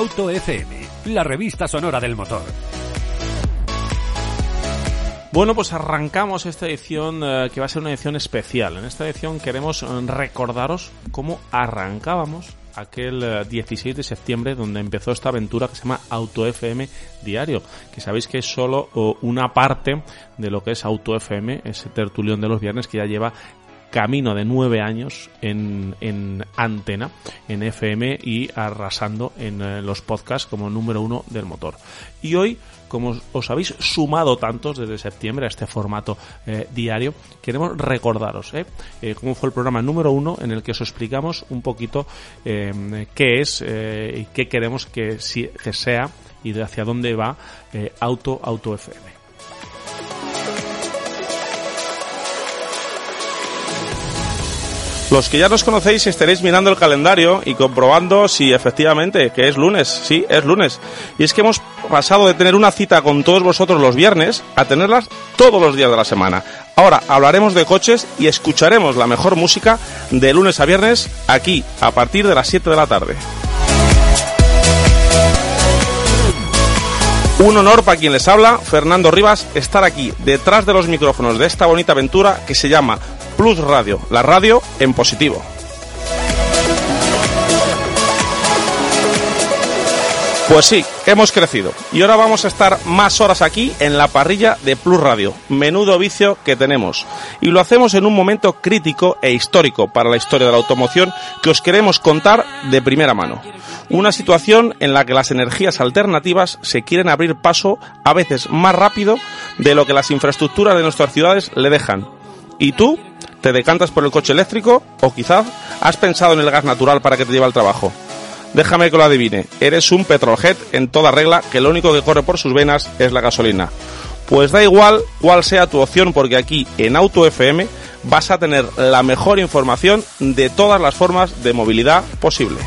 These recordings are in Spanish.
Auto FM, la revista sonora del motor. Bueno, pues arrancamos esta edición eh, que va a ser una edición especial. En esta edición queremos eh, recordaros cómo arrancábamos aquel 16 eh, de septiembre donde empezó esta aventura que se llama Auto FM Diario, que sabéis que es solo una parte de lo que es Auto FM, ese tertulión de los viernes que ya lleva camino de nueve años en, en antena, en FM y arrasando en eh, los podcasts como número uno del motor. Y hoy, como os habéis sumado tantos desde septiembre a este formato eh, diario, queremos recordaros eh, eh, cómo fue el programa número uno en el que os explicamos un poquito qué es y qué queremos que, que sea y de hacia dónde va Auto Auto FM. Los que ya nos conocéis estaréis mirando el calendario y comprobando si efectivamente que es lunes. Sí, es lunes. Y es que hemos pasado de tener una cita con todos vosotros los viernes a tenerlas todos los días de la semana. Ahora hablaremos de coches y escucharemos la mejor música de lunes a viernes aquí a partir de las 7 de la tarde. Un honor para quien les habla, Fernando Rivas, estar aquí detrás de los micrófonos de esta bonita aventura que se llama Plus Radio, la radio en positivo. Pues sí, hemos crecido y ahora vamos a estar más horas aquí en la parrilla de Plus Radio. Menudo vicio que tenemos. Y lo hacemos en un momento crítico e histórico para la historia de la automoción que os queremos contar de primera mano. Una situación en la que las energías alternativas se quieren abrir paso a veces más rápido de lo que las infraestructuras de nuestras ciudades le dejan. ¿Y tú? ¿Te decantas por el coche eléctrico o quizás has pensado en el gas natural para que te lleve al trabajo? Déjame que lo adivine, eres un petrolhead en toda regla que lo único que corre por sus venas es la gasolina. Pues da igual cuál sea tu opción porque aquí en Auto FM vas a tener la mejor información de todas las formas de movilidad posible.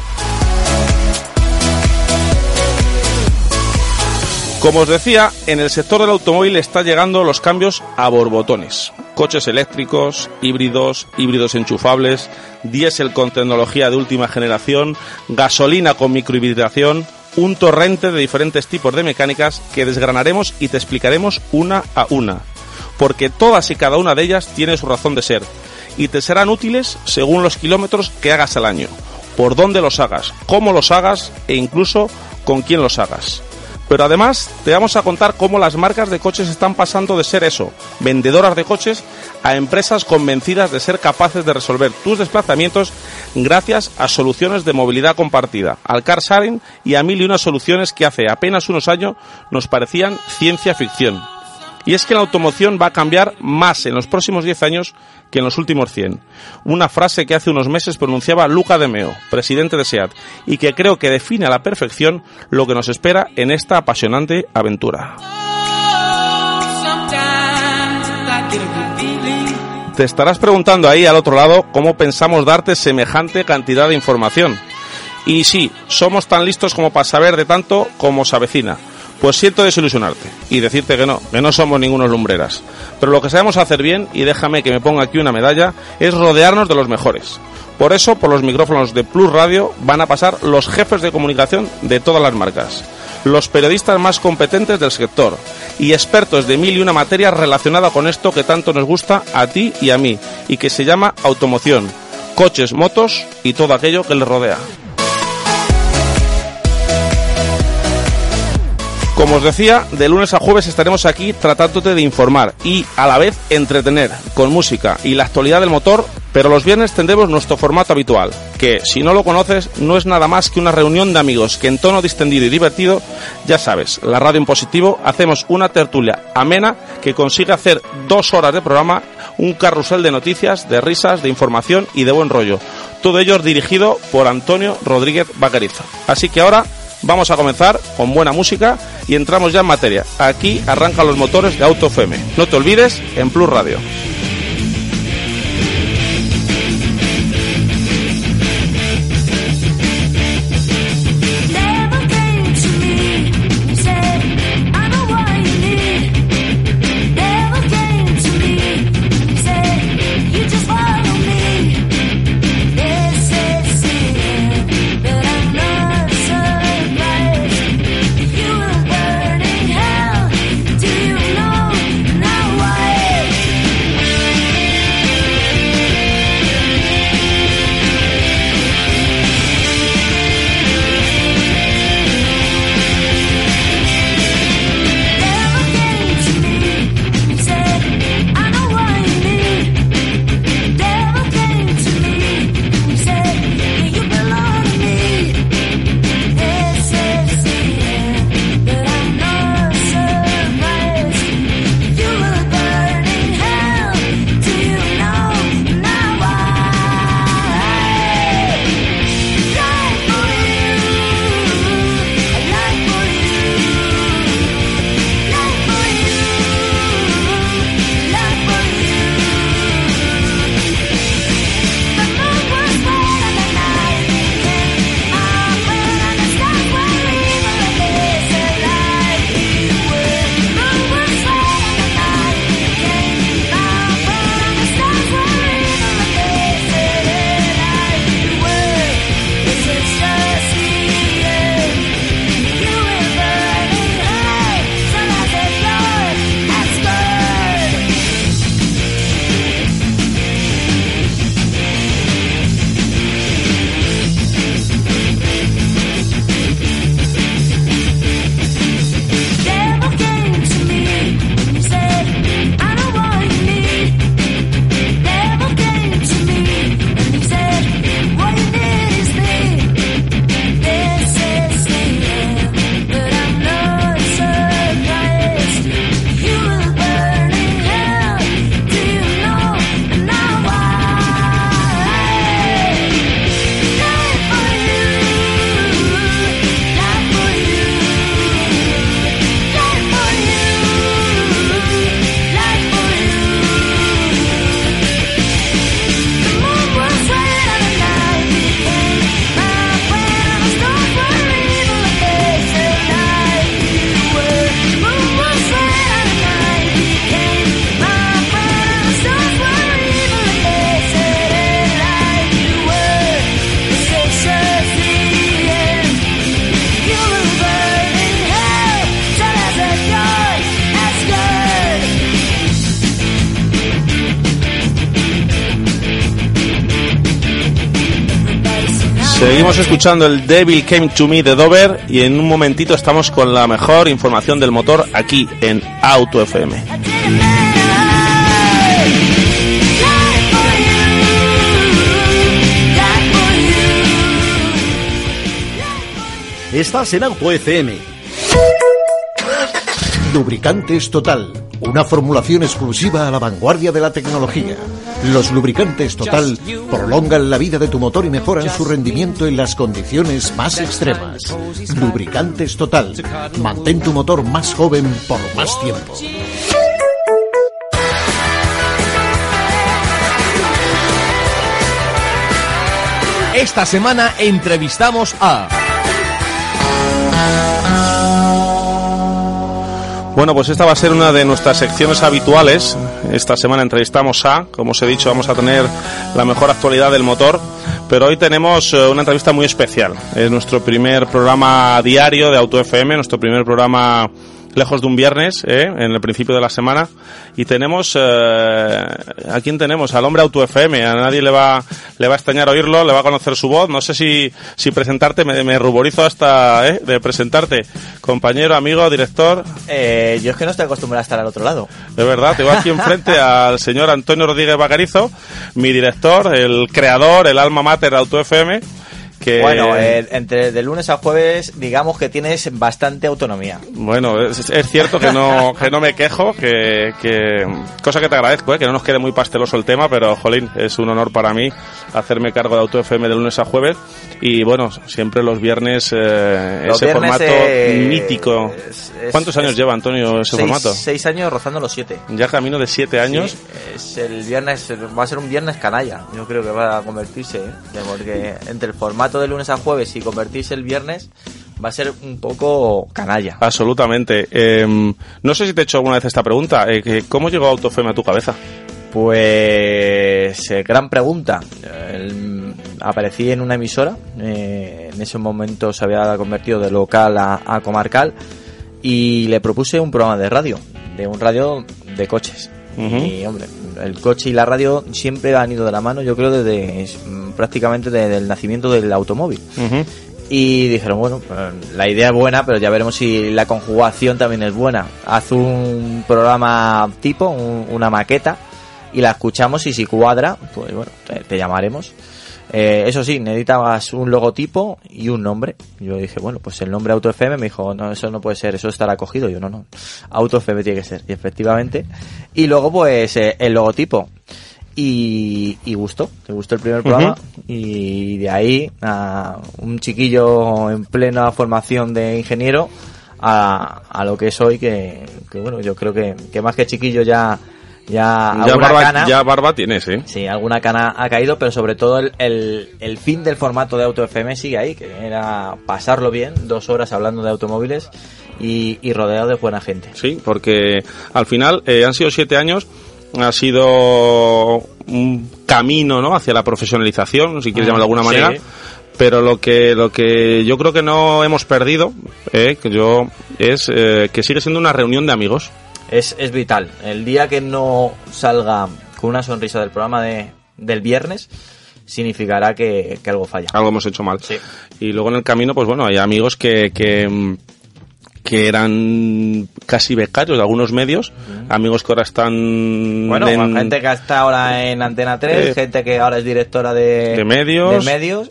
Como os decía, en el sector del automóvil está llegando los cambios a borbotones. Coches eléctricos, híbridos, híbridos enchufables, diésel con tecnología de última generación, gasolina con microhibridación, un torrente de diferentes tipos de mecánicas que desgranaremos y te explicaremos una a una. Porque todas y cada una de ellas tiene su razón de ser y te serán útiles según los kilómetros que hagas al año, por dónde los hagas, cómo los hagas e incluso con quién los hagas. Pero además te vamos a contar cómo las marcas de coches están pasando de ser eso, vendedoras de coches, a empresas convencidas de ser capaces de resolver tus desplazamientos gracias a soluciones de movilidad compartida, al car sharing y a mil y unas soluciones que hace apenas unos años nos parecían ciencia ficción. Y es que la automoción va a cambiar más en los próximos 10 años que en los últimos 100. Una frase que hace unos meses pronunciaba Luca De Meo, presidente de SEAT, y que creo que define a la perfección lo que nos espera en esta apasionante aventura. Te estarás preguntando ahí al otro lado cómo pensamos darte semejante cantidad de información. Y sí, somos tan listos como para saber de tanto como se avecina pues siento desilusionarte y decirte que no, que no somos ningunos lumbreras. Pero lo que sabemos hacer bien, y déjame que me ponga aquí una medalla, es rodearnos de los mejores. Por eso, por los micrófonos de Plus Radio van a pasar los jefes de comunicación de todas las marcas, los periodistas más competentes del sector y expertos de mil y una materias relacionada con esto que tanto nos gusta a ti y a mí, y que se llama automoción, coches, motos y todo aquello que les rodea. Como os decía, de lunes a jueves estaremos aquí tratándote de informar y a la vez entretener con música y la actualidad del motor, pero los viernes tendremos nuestro formato habitual, que si no lo conoces no es nada más que una reunión de amigos que en tono distendido y divertido, ya sabes, la radio en positivo, hacemos una tertulia amena que consigue hacer dos horas de programa, un carrusel de noticias, de risas, de información y de buen rollo. Todo ello dirigido por Antonio Rodríguez Bacariza. Así que ahora Vamos a comenzar con buena música y entramos ya en materia. Aquí arrancan los motores de Auto FM. No te olvides en Plus Radio. Seguimos escuchando el Devil Came to Me de Dover y en un momentito estamos con la mejor información del motor aquí en Auto FM. Estás en Auto FM. Lubricantes Total, una formulación exclusiva a la vanguardia de la tecnología. Los lubricantes Total prolongan la vida de tu motor y mejoran su rendimiento en las condiciones más extremas. Lubricantes Total, mantén tu motor más joven por más tiempo. Esta semana entrevistamos a... Bueno, pues esta va a ser una de nuestras secciones habituales. Esta semana entrevistamos a, como os he dicho, vamos a tener la mejor actualidad del motor, pero hoy tenemos eh, una entrevista muy especial. Es nuestro primer programa diario de Auto FM, nuestro primer programa lejos de un viernes, ¿eh? en el principio de la semana. Y tenemos, eh, ¿a quién tenemos? Al hombre Auto FM. A nadie le va, le va a extrañar oírlo, le va a conocer su voz. No sé si, si presentarte, me, me ruborizo hasta ¿eh? de presentarte. Compañero, amigo, director. Eh, yo es que no estoy acostumbrado a estar al otro lado. De verdad, tengo aquí enfrente al señor Antonio Rodríguez Bacarizo, mi director, el creador, el alma mater de Auto FM. Que... Bueno, eh, entre de lunes a jueves, digamos que tienes bastante autonomía. Bueno, es, es cierto que no, que no me quejo, que, que cosa que te agradezco, ¿eh? que no nos quede muy pasteloso el tema, pero jolín, es un honor para mí hacerme cargo de Auto FM de lunes a jueves y bueno, siempre los viernes eh, Los ese viernes, formato mítico. es- es- ¿Cuántos años lleva Antonio ese seis, formato? seis años rozando los siete. Ya camino de siete años. Sí, es el viernes, va a ser un viernes canalla. Yo creo que va a convertirse, ¿eh? Porque entre el formato de lunes a jueves y convertirse el viernes va a ser un poco canalla. Absolutamente. Eh, no sé si te he hecho alguna vez esta pregunta. eh, ¿Cómo llegó Auto FM a tu cabeza? Pues eh, gran pregunta. El- aparecí en una emisora, eh, en ese momento se había convertido de local a, a comarcal y le propuse un programa de radio, de un radio de coches. Y hombre, el coche y la radio siempre han ido de la mano, yo creo desde mm, prácticamente desde el nacimiento del automóvil. Y dijeron, bueno, pues, la idea es buena, pero ya veremos si la conjugación también es buena. Haz un programa tipo, un- una maqueta, y la escuchamos y si cuadra, pues bueno, te, te llamaremos. Eh, eso sí, necesitabas un logotipo y un nombre. Yo dije, bueno, pues el nombre Auto FM me dijo, no, eso no puede ser, eso estará cogido. Yo, no, no, Auto FM tiene que ser. Y efectivamente. Y luego, pues, eh, el logotipo. Y, y gustó, te gustó el primer programa. Y de ahí, a un chiquillo en plena formación de ingeniero, a, a lo que es hoy, que, que bueno, yo creo que, que más que chiquillo ya, ya, Ya, barba, cana. ya barba tienes, ¿eh? Sí, alguna cana ha caído, pero sobre todo el, el, el fin del formato de Auto FM sigue ahí, que era pasarlo bien, dos horas hablando de automóviles y, y rodeado de buena gente. Sí, porque al final eh, han sido siete años, ha sido un camino ¿no? hacia la profesionalización, si quieres Ah, llamarlo de alguna sí. manera. Pero lo que lo que yo creo que no hemos perdido, eh, que yo es eh, que sigue siendo una reunión de amigos. Es, es vital. El día que no salga con una sonrisa del programa de, del viernes, significará que, que algo falla. Algo hemos hecho mal. Sí. Y luego en el camino, pues bueno, hay amigos que, que, que eran casi becarios de algunos medios, amigos que ahora están Bueno, en- gente que está ahora en Antena 3, Eh, gente que ahora es directora de, de medios. de medios.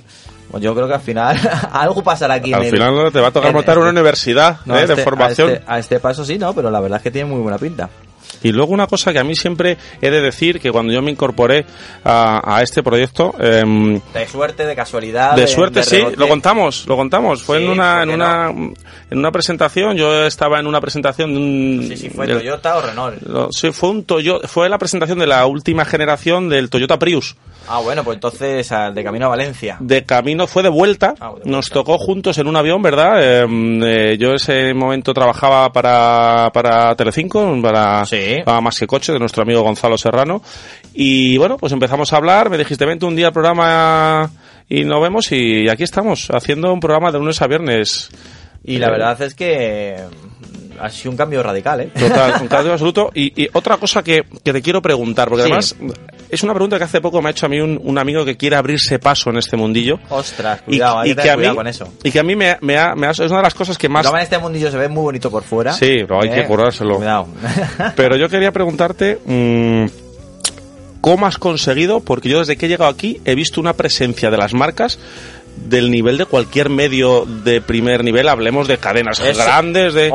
Pues yo creo que al final algo pasará aquí. en al el- final te va a tocar en montar este- una universidad eh, a de este- formación. A este, a este paso sí, no, pero la verdad es que tiene muy buena pinta. Y luego una cosa que a mí siempre he de decir, que cuando yo me incorporé a, a este proyecto, em, De suerte, de casualidad. de suerte sí, lo contamos, lo contamos. Fue Sí, en una ¿por en una en una presentación, yo estaba en una presentación de un Sí, sí, fue del- Toyota o Renault. lo- sí, fue un Toyota, fue la presentación de la última generación del Toyota Prius. Ah, bueno, pues entonces ah, de camino a Valencia. De camino fue de vuelta, Ah, de vuelta. nos tocó juntos en un avión, ¿verdad? Em, eh, yo ese momento trabajaba para, para Telecinco, para, Sí. Para Más que Coche, de nuestro amigo Gonzalo Serrano. Y bueno, pues empezamos a hablar, me dijiste, vente un día al programa y nos vemos y aquí estamos, haciendo un programa de lunes a viernes. Y la Eh, verdad es que ha sido un cambio radical, ¿eh? Total, un cambio absoluto. Y, y otra cosa que, que te quiero preguntar, porque Sí. además es una pregunta que hace poco me ha hecho a mí un, un amigo que quiere abrirse paso en este mundillo. Ostras, Y, cuidado, hay y que que a mí, con eso. y que a mí me, me ha- me ha- es una de las cosas que más... Toma, este mundillo se ve muy bonito por fuera. Sí, pero hay que currárselo. Cuidado. Pero yo quería preguntarte, mm, ¿cómo has conseguido? Porque yo desde que he llegado aquí he visto una presencia de las marcas del nivel de cualquier medio de primer nivel, hablemos de cadenas Eso- grandes, de...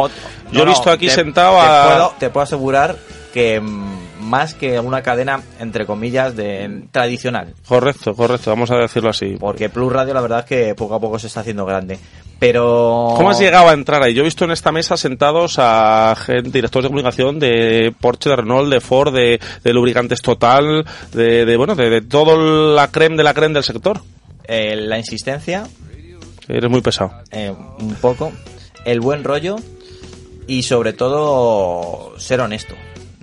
Yo he visto aquí te- sentado te a... Puedo, te puedo asegurar que mm, más que una cadena, entre comillas, de tradicional. Correcto, correcto, vamos a decirlo así. Porque Plus Radio, la verdad es que poco a poco se está haciendo grande. Pero. ¿Cómo has llegado a entrar ahí? Yo he visto en esta mesa sentados a gente, directores de comunicación de Porsche, de Renault, de Ford, de, de lubricantes total, de, de, bueno, de, de todo la creme de la creme del sector. Eh, la insistencia, Eres muy pesado. eh, un poco. El buen rollo. Y sobre todo, ser honesto.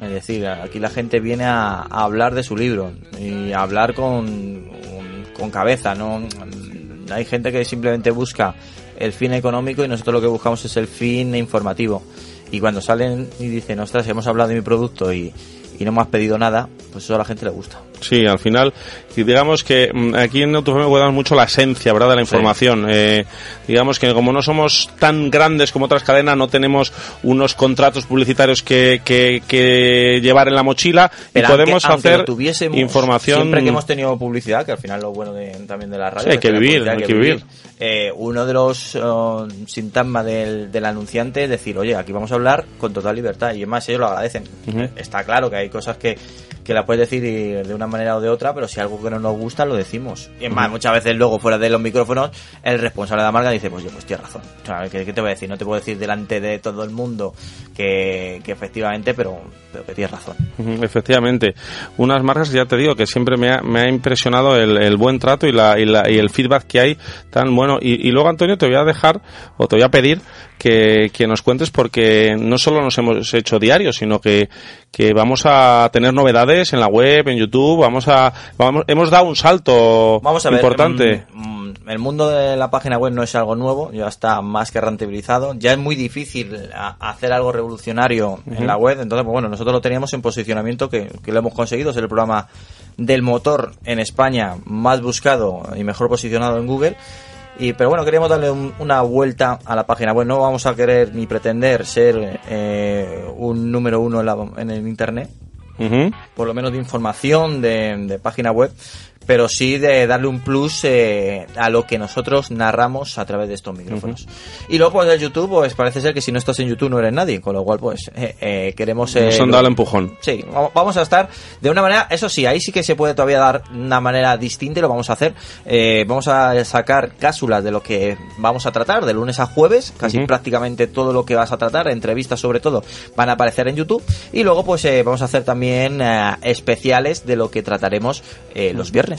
Es decir, aquí la gente viene a, a hablar de su libro. Y a hablar con, con cabeza, ¿no? Hay gente que simplemente busca el fin económico y nosotros lo que buscamos es el fin informativo. Y cuando salen y dicen, ostras, hemos hablado de mi producto y, y no me has pedido nada, pues eso a la gente le gusta. Sí, al final, y digamos que mm, aquí en Autofeme cuidamos mucho la esencia, ¿verdad?, de la información. Eh, digamos que como no somos tan grandes como otras cadenas, no tenemos unos contratos publicitarios que, que, que llevar en la mochila Pero y podemos aunque- hacer tuviésemos, información. Siempre que hemos tenido publicidad, que al final lo bueno de- también de la radio. Sí, hay que vivir, hay que vivir. Eh, uno de los síntomas del, del anunciante es decir, oye, aquí vamos a hablar con total libertad. Y es más, ellos lo agradecen. Está claro que hay cosas que, que la puedes decir y de una manera o de otra, pero si algo que no nos gusta, lo decimos. Y es más, muchas veces luego, fuera de los micrófonos, el responsable de la marca dice, pues yo, pues tienes razón. O sea, ¿qué, qué te voy a decir? No te puedo decir delante de todo el mundo que, que efectivamente, pero, pero que tienes razón. Efectivamente. Unas marcas que ya te digo que siempre me ha, me ha impresionado el, el buen trato y, la, y, la- y el feedback que hay tan bueno. Y, y luego, Antonio, te voy a dejar o te voy a pedir que, que nos cuentes porque no solo nos hemos hecho diarios, sino que, que vamos a tener novedades en la web, en YouTube, vamos a, vamos, hemos dado un salto Vamos a ver. importante. mm, el mundo de la página web no es algo nuevo, ya está más que rentabilizado. Ya es muy difícil a- hacer algo revolucionario en la web. Entonces, pues bueno, nosotros lo teníamos en posicionamiento que, que lo hemos conseguido. Es el programa del motor en España más buscado y mejor posicionado en Google. Y, pero bueno, queríamos darle un- una vuelta a la página web. No vamos a querer ni pretender ser eh, un número uno en, la- en el Internet, por lo menos de información de, de página web, pero sí de darle un plus eh, a lo que nosotros narramos a través de estos micrófonos. Y luego pues el YouTube, pues parece ser que si no estás en YouTube no eres nadie, con lo cual pues eh, eh, queremos... eh, Nos han dado el empujón. Sí, va- vamos a estar de una manera, eso sí, ahí sí que se puede todavía dar una manera distinta y lo vamos a hacer. Eh, vamos a sacar cápsulas de lo que vamos a tratar de lunes a jueves, casi prácticamente todo lo que vas a tratar, entrevistas sobre todo, van a aparecer en YouTube. Y luego pues eh, vamos a hacer también especiales de lo que trataremos los viernes.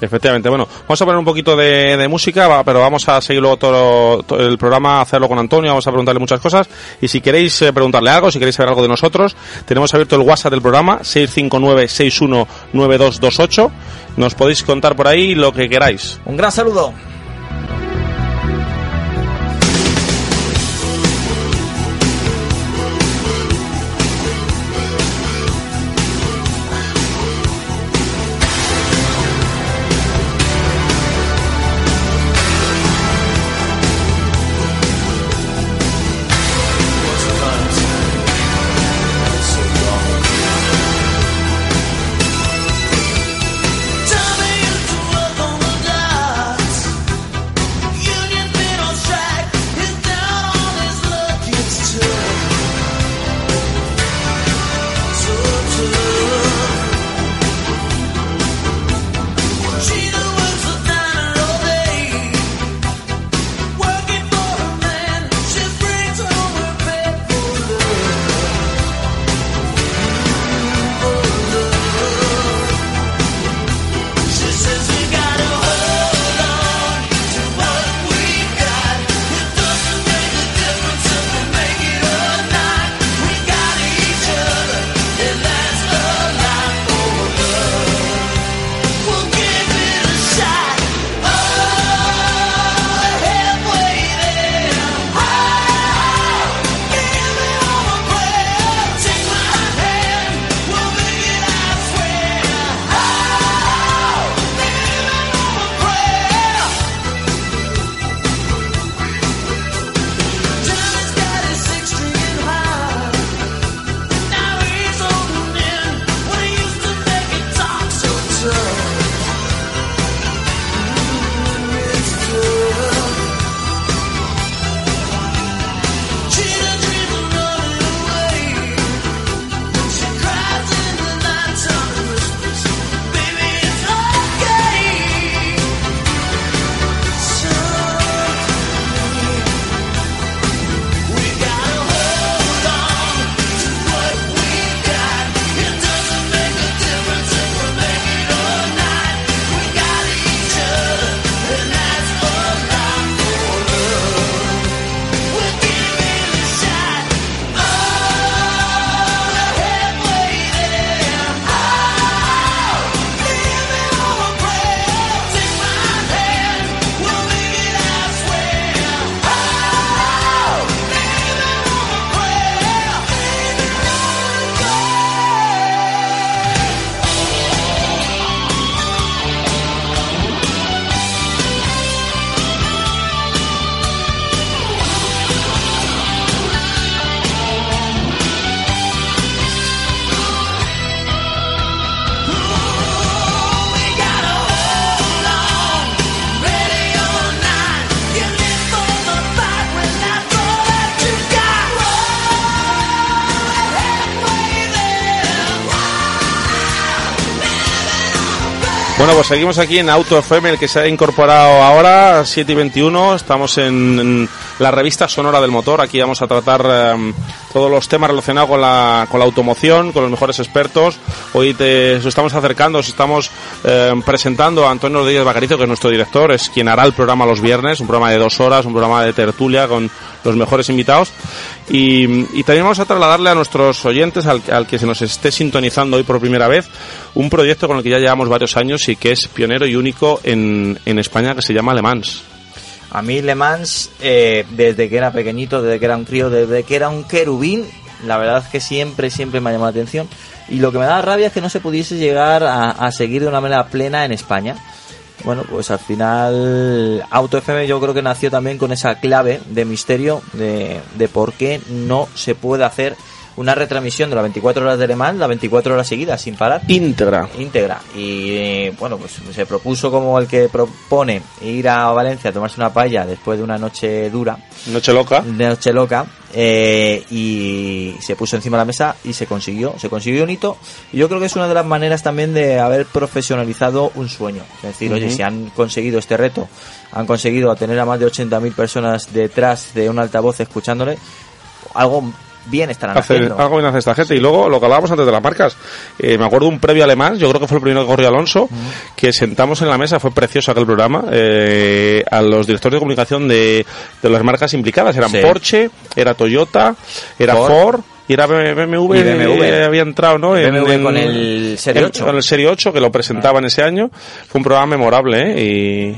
Efectivamente, bueno, vamos a poner un poquito de, de música, pero vamos a seguir luego todo, todo el programa, a hacerlo con Antonio, vamos a preguntarle muchas cosas. Y si queréis eh, preguntarle algo, si queréis saber algo de nosotros, tenemos abierto el WhatsApp del programa, 659-619228. Nos podéis contar por ahí lo que queráis. Un gran saludo. Bueno, pues seguimos aquí en Auto FM, el que se ha incorporado ahora, 7 y 21. Estamos en, en la revista Sonora del Motor. Aquí vamos a tratar eh, todos los temas relacionados con la, con la automoción, con los mejores expertos. Hoy te os estamos acercando, os estamos eh, presentando a Antonio Rodríguez Bacarizo, que es nuestro director, es quien hará el programa los viernes, un programa de dos horas, un programa de tertulia con los mejores invitados. Y, y también vamos a trasladarle a nuestros oyentes, al, al que se nos esté sintonizando hoy por primera vez, un proyecto con el que ya llevamos varios años y que es pionero y único en, en España, que se llama Le Mans. A mí Le Mans, eh, desde que era pequeñito, desde que era un crío, desde que era un querubín, la verdad es que siempre, siempre me ha llamado la atención. Y lo que me da rabia es que no se pudiese llegar a, seguir de una manera plena en España. Bueno, pues al final Auto FM yo creo que nació también con esa clave de misterio de, de por qué no se puede hacer una retransmisión de las 24 horas de Le Mans, las 24 horas seguidas, sin parar. Íntegra. íntegra y bueno pues se propuso como el que propone ir a Valencia a tomarse una paella después de una noche dura Noche loca. noche loca eh, y se puso encima de la mesa y se consiguió se consiguió un hito y yo creo que es una de las maneras también de haber profesionalizado un sueño es decir oye si han conseguido este reto han conseguido tener a más de 80.000 personas detrás de un altavoz escuchándole algo bien estarán haciendo algo bien hace esta gente. Y luego, lo que hablábamos antes de las marcas, eh, me acuerdo un previo alemán, yo creo que fue el primero que corrió Alonso, que sentamos en la mesa, fue precioso aquel programa, eh, a los directores de comunicación de, de las marcas implicadas. Eran Sí. Porsche, era Toyota, era Ford. Ford. Y era BMW, Y BMW. eh, había entrado, ¿no? BMW en- con el Serie en- 8. Con el Serie 8, que lo presentaban ese año. Fue un programa memorable, ¿eh?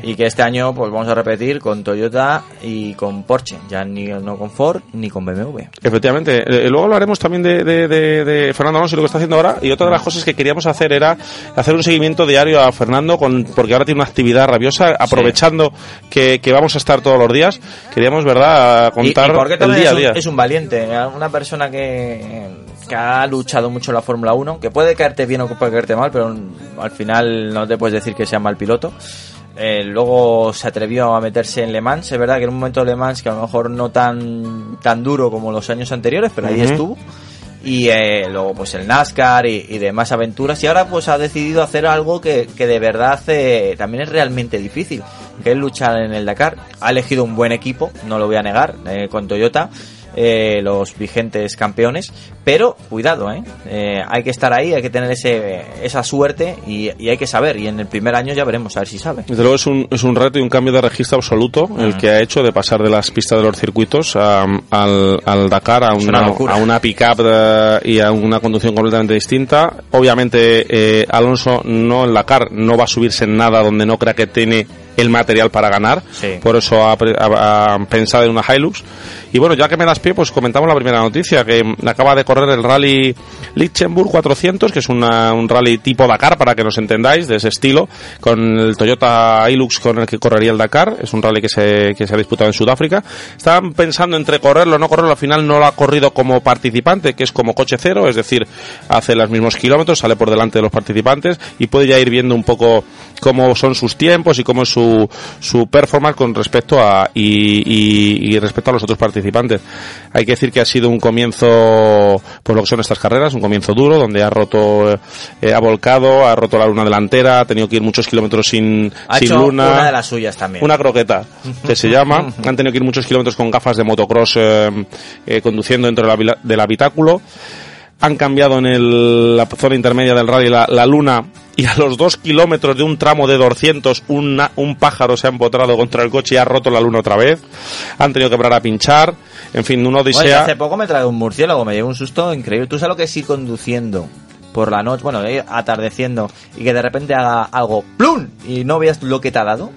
Y, Y que este año pues vamos a repetir con Toyota y con Porsche, ya ni no con Ford ni con BMW. Efectivamente. Eh, luego hablaremos también de, de, de- de Fernando Alonso y lo que está haciendo ahora. Y otra de las cosas que queríamos hacer era hacer un seguimiento diario a Fernando, con, porque ahora tiene una actividad rabiosa, aprovechando que, que vamos a estar todos los días. Queríamos, ¿verdad?, Y, y contar porque el día es, a un, día. es un valiente, eh, una persona que, que ha luchado mucho la Fórmula 1, que puede caerte bien o puede caerte mal, pero al final no te puedes decir que sea mal piloto. Eh, luego se atrevió a meterse en Le Mans, es verdad que en un momento de Le Mans que a lo mejor no tan, tan duro como los años anteriores, pero ahí Ujú. estuvo. Y eh, luego pues el NASCAR y, y demás aventuras. Y ahora pues ha decidido hacer algo que, que de verdad eh, también es realmente difícil, que es luchar en el Dakar. Ha elegido un buen equipo, no lo voy a negar, eh, con Toyota. Eh, los vigentes campeones, pero cuidado, ¿eh? Eh, hay que estar ahí, hay que tener ese, esa suerte y, y hay que saber. Y en el primer año ya veremos a ver si sabe. Desde luego es un, es un reto y un cambio de registro absoluto Ah. el que ha hecho de pasar de las pistas de los circuitos a- al, al Dakar a una, a una pick-up eh, y a una conducción completamente distinta. Obviamente eh, Alonso no en Dakar no va a subirse en nada donde no crea que tiene el material para ganar. Sí. Por eso ha, ha- ha pensado en una Hilux. Y bueno, ya que me das pie, pues comentamos la primera noticia, que acaba de correr el Rally Lichtenburg 400, que es una- un rally tipo Dakar, para que nos entendáis, de ese estilo, con el Toyota Hilux con el que correría el Dakar. Es un rally que se, que se ha disputado en Sudáfrica. Estaban pensando entre correrlo o no correrlo, al final no lo ha corrido como participante, que es como coche cero, es decir, hace los mismos kilómetros, sale por delante de los participantes y puede ya ir viendo un poco cómo son sus tiempos y cómo es su, su performance con respecto a y- y respecto a los otros participantes. Hay que decir que ha sido un comienzo, por lo que son estas carreras, un comienzo duro, donde ha roto, eh, ha volcado, ha roto la luna delantera, ha tenido que ir muchos kilómetros sin, Ha sin hecho luna. una de las suyas también. Una croqueta, que se llama. Han tenido que ir muchos kilómetros con gafas de motocross eh, eh, conduciendo dentro del habitáculo. Han cambiado en el- la zona intermedia del rally la, la luna y a los dos kilómetros de un tramo de 200 una- un pájaro se ha empotrado contra el coche y ha roto la luna otra vez. Han tenido que parar a pinchar. En fin, una Bueno, yo odisea. hace poco me trae un murciélago, me llevo un susto increíble. ¿Tú sabes lo que es ir conduciendo por la noche, bueno, ir atardeciendo y que de repente haga algo ¡plum! y no veas lo que te ha dado?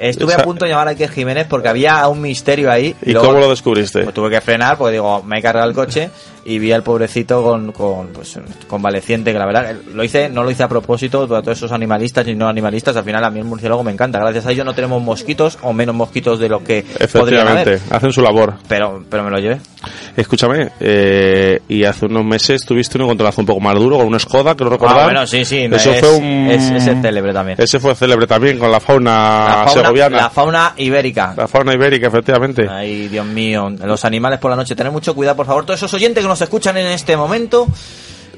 Estuve a punto de llamar a Iker Jiménez porque había un misterio ahí. ¿Y luego- cómo lo descubriste? Pues tuve que frenar porque digo, me he cargado el coche y vi al pobrecito con, con pues, convaleciente, que la verdad lo hice, no lo hice a propósito para todos esos animalistas y no animalistas. Al final a mí el murciélago me encanta. Gracias a ello no tenemos mosquitos o menos mosquitos de los que podrían Efectivamente, haber. hacen su labor. Pero, pero me lo llevé. Escúchame, eh, y hace unos meses tuviste un encontronazo un poco más duro con un Skoda, que lo recordar. Ah, bueno, sí, sí. Eso es, fue un... es, es el célebre también. Ese fue célebre también con la fauna, la, fauna, segoviana. la fauna ibérica. La fauna ibérica, efectivamente. Ay, Dios mío, los animales por la noche. Tened mucho cuidado, por favor. Todos esos oyentes que nos escuchan en este momento,